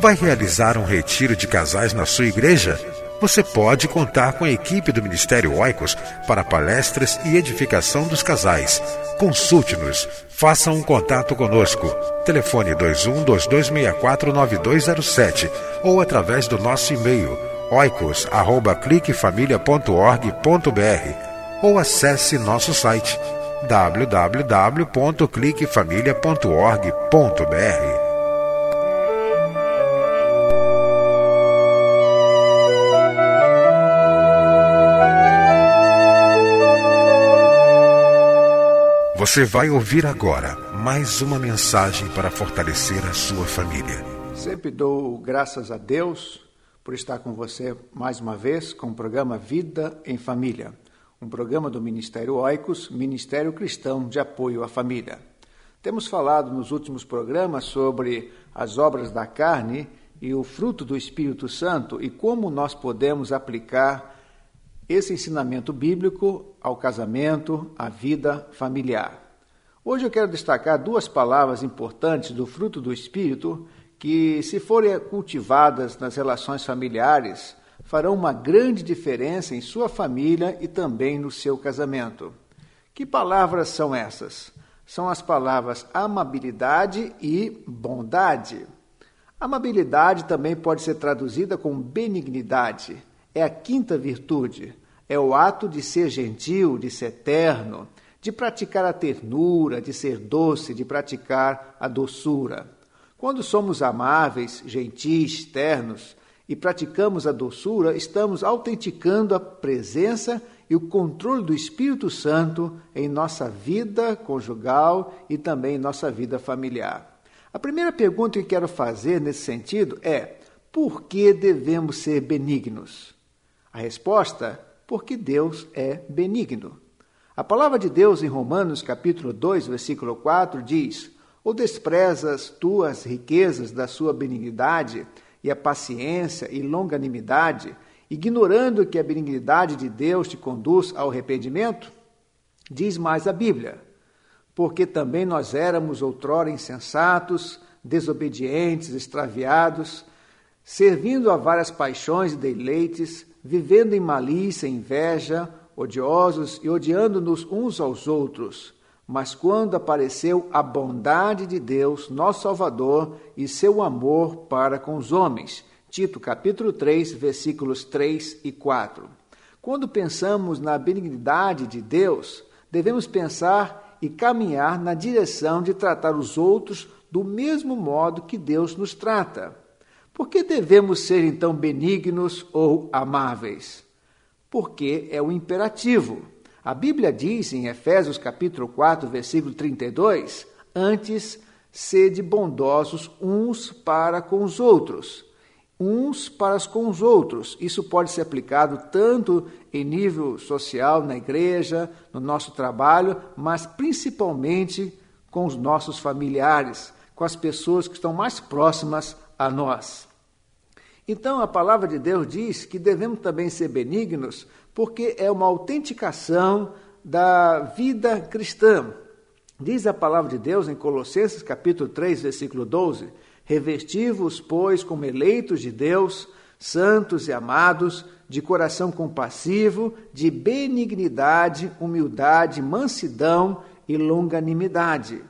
Vai realizar um retiro de casais na sua igreja? Você pode contar com a equipe do Ministério Oicos para palestras e edificação dos casais. Consulte-nos, faça um contato conosco. Telefone 21 2264 9207 ou através do nosso e-mail oicos@cliquefamilia.org.br ou acesse nosso site www.cliquefamilia.org.br. Você vai ouvir agora mais uma mensagem para fortalecer a sua família. Sempre dou graças a Deus por estar com você mais uma vez com o programa Vida em Família, um programa do Ministério Oicos, Ministério Cristão de Apoio à Família. Temos falado nos últimos programas sobre as obras da carne e o fruto do Espírito Santo e como nós podemos aplicar esse ensinamento bíblico ao casamento, à vida familiar. Hoje eu quero destacar duas palavras importantes do fruto do Espírito que, se forem cultivadas nas relações familiares, farão uma grande diferença em sua família e também no seu casamento. Que palavras são essas? São as palavras amabilidade e bondade. Amabilidade também pode ser traduzida como benignidade é a quinta virtude. É o ato de ser gentil, de ser terno, de praticar a ternura, de ser doce, de praticar a doçura. Quando somos amáveis, gentis, ternos e praticamos a doçura, estamos autenticando a presença e o controle do Espírito Santo em nossa vida conjugal e também em nossa vida familiar. A primeira pergunta que quero fazer nesse sentido é: por que devemos ser benignos? A resposta: porque Deus é benigno. A palavra de Deus em Romanos capítulo 2, versículo 4 diz: Ou desprezas tu as riquezas da sua benignidade e a paciência e longanimidade, ignorando que a benignidade de Deus te conduz ao arrependimento? Diz mais a Bíblia: Porque também nós éramos outrora insensatos, desobedientes, extraviados, servindo a várias paixões e deleites, vivendo em malícia inveja, odiosos e odiando-nos uns aos outros. Mas quando apareceu a bondade de Deus, nosso Salvador, e seu amor para com os homens. Tito capítulo 3, versículos 3 e 4. Quando pensamos na benignidade de Deus, devemos pensar e caminhar na direção de tratar os outros do mesmo modo que Deus nos trata. Por que devemos ser então benignos ou amáveis? Porque é o imperativo. A Bíblia diz em Efésios capítulo 4, versículo 32, antes sede bondosos uns para com os outros, uns para com os outros. Isso pode ser aplicado tanto em nível social, na igreja, no nosso trabalho, mas principalmente com os nossos familiares, com as pessoas que estão mais próximas a nós. Então, a palavra de Deus diz que devemos também ser benignos, porque é uma autenticação da vida cristã. Diz a palavra de Deus em Colossenses capítulo 3, versículo 12: Revesti-vos, pois, como eleitos de Deus, santos e amados, de coração compassivo, de benignidade, humildade, mansidão e longanimidade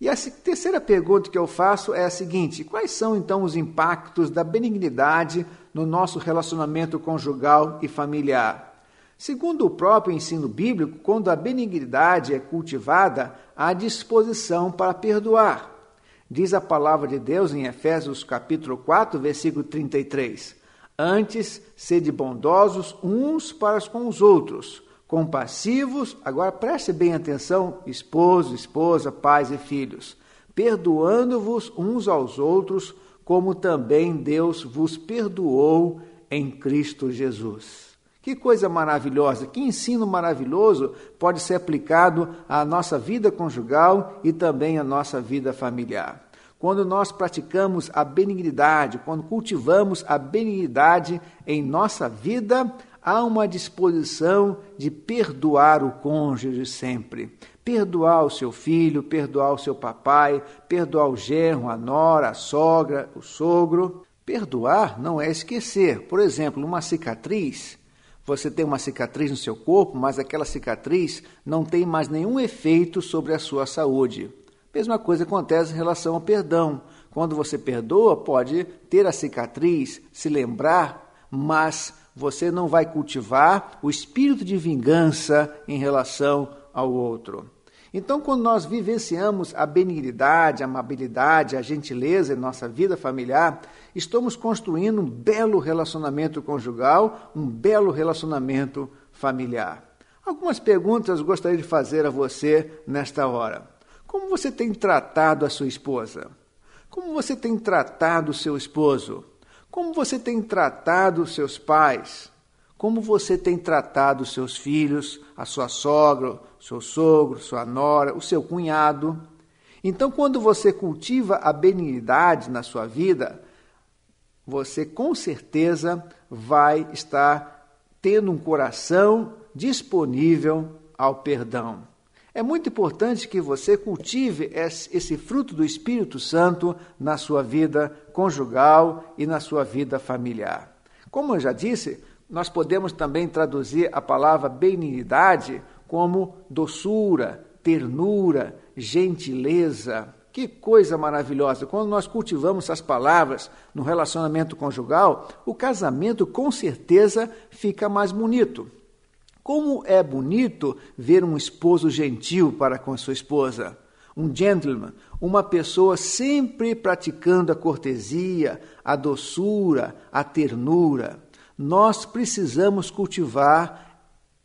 e a terceira pergunta que eu faço é a seguinte: quais são então os impactos da benignidade no nosso relacionamento conjugal e familiar? Segundo o próprio ensino bíblico, quando a benignidade é cultivada, há disposição para perdoar. Diz a palavra de Deus em Efésios capítulo 4, versículo 33. Antes, sede bondosos uns para com os outros, compassivos, agora preste bem atenção, esposo, esposa, pais e filhos, perdoando-vos uns aos outros, como também Deus vos perdoou em Cristo Jesus. Que coisa maravilhosa, que ensino maravilhoso pode ser aplicado à nossa vida conjugal e também à nossa vida familiar. Quando nós praticamos a benignidade, quando cultivamos a benignidade em nossa vida, há uma disposição de perdoar o cônjuge sempre. Perdoar o seu filho, perdoar o seu papai, perdoar o genro, a nora, a sogra, o sogro. Perdoar não é esquecer. Por exemplo, uma cicatriz você tem uma cicatriz no seu corpo, mas aquela cicatriz não tem mais nenhum efeito sobre a sua saúde. Mesma coisa acontece em relação ao perdão. Quando você perdoa, pode ter a cicatriz, se lembrar, mas você não vai cultivar o espírito de vingança em relação ao outro. Então, quando nós vivenciamos a benignidade, a amabilidade, a gentileza em nossa vida familiar, estamos construindo um belo relacionamento conjugal, um belo relacionamento familiar. Algumas perguntas gostaria de fazer a você nesta hora. Como você tem tratado a sua esposa? Como você tem tratado o seu esposo? Como você tem tratado seus pais? Como você tem tratado seus filhos, a sua sogra, seu sogro, sua nora, o seu cunhado? Então, quando você cultiva a benignidade na sua vida, você com certeza vai estar tendo um coração disponível ao perdão. É muito importante que você cultive esse fruto do Espírito Santo na sua vida conjugal e na sua vida familiar. Como eu já disse, nós podemos também traduzir a palavra benignidade como doçura, ternura, gentileza. Que coisa maravilhosa! Quando nós cultivamos essas palavras no relacionamento conjugal, o casamento com certeza fica mais bonito. Como é bonito ver um esposo gentil para com sua esposa, um gentleman, uma pessoa sempre praticando a cortesia, a doçura, a ternura nós precisamos cultivar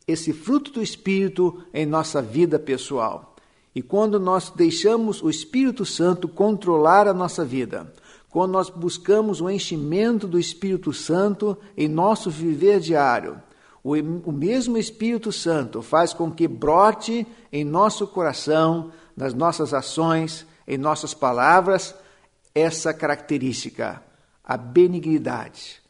esse fruto do Espírito em nossa vida pessoal. E quando nós deixamos o Espírito Santo controlar a nossa vida, quando nós buscamos o enchimento do Espírito Santo em nosso viver diário, o, o mesmo Espírito Santo faz com que brote em nosso coração, nas nossas ações, em nossas palavras, essa característica, a benignidade,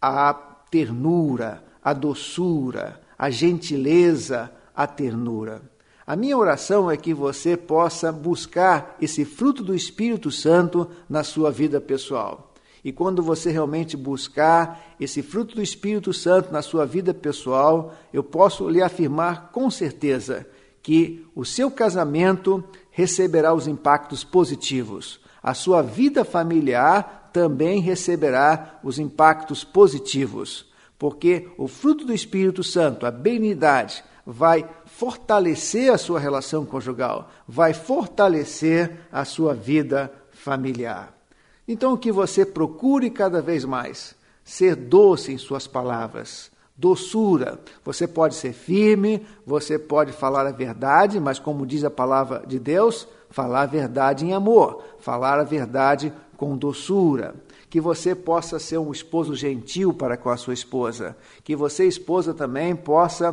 a ternura, a doçura, a gentileza, a ternura. A minha oração é que você possa buscar esse fruto do Espírito Santo na sua vida pessoal. E quando você realmente buscar esse fruto do Espírito Santo na sua vida pessoal, eu posso lhe afirmar com certeza que o seu casamento receberá os impactos positivos. A sua vida familiar também receberá os impactos positivos, porque o fruto do Espírito Santo, a benignidade, vai fortalecer a sua relação conjugal, vai fortalecer a sua vida familiar. Então, que você procure cada vez mais ser doce em suas palavras, doçura. Você pode ser firme, você pode falar a verdade, mas, como diz a palavra de Deus, falar a verdade em amor, falar a verdade com doçura, que você possa ser um esposo gentil para com a sua esposa, que você, esposa, também possa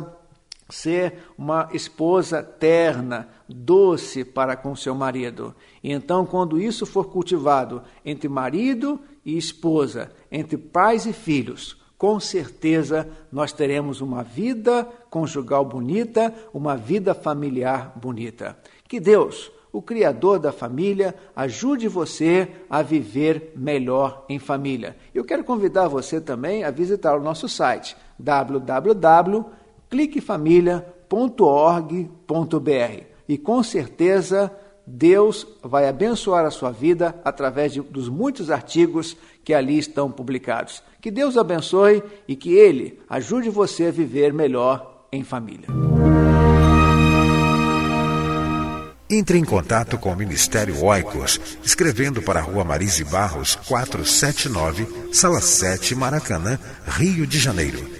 ser uma esposa terna, doce para com seu marido. E então, quando isso for cultivado entre marido e esposa, entre pais e filhos, com certeza nós teremos uma vida conjugal bonita, uma vida familiar bonita. Que Deus o Criador da família ajude você a viver melhor em família. Eu quero convidar você também a visitar o nosso site www.cliquefamilia.org.br e com certeza Deus vai abençoar a sua vida através de, dos muitos artigos que ali estão publicados. Que Deus abençoe e que Ele ajude você a viver melhor em Família. Entre em contato com o Ministério Oicos, escrevendo para a Rua Marise Barros, 479, Sala 7, Maracanã, Rio de Janeiro.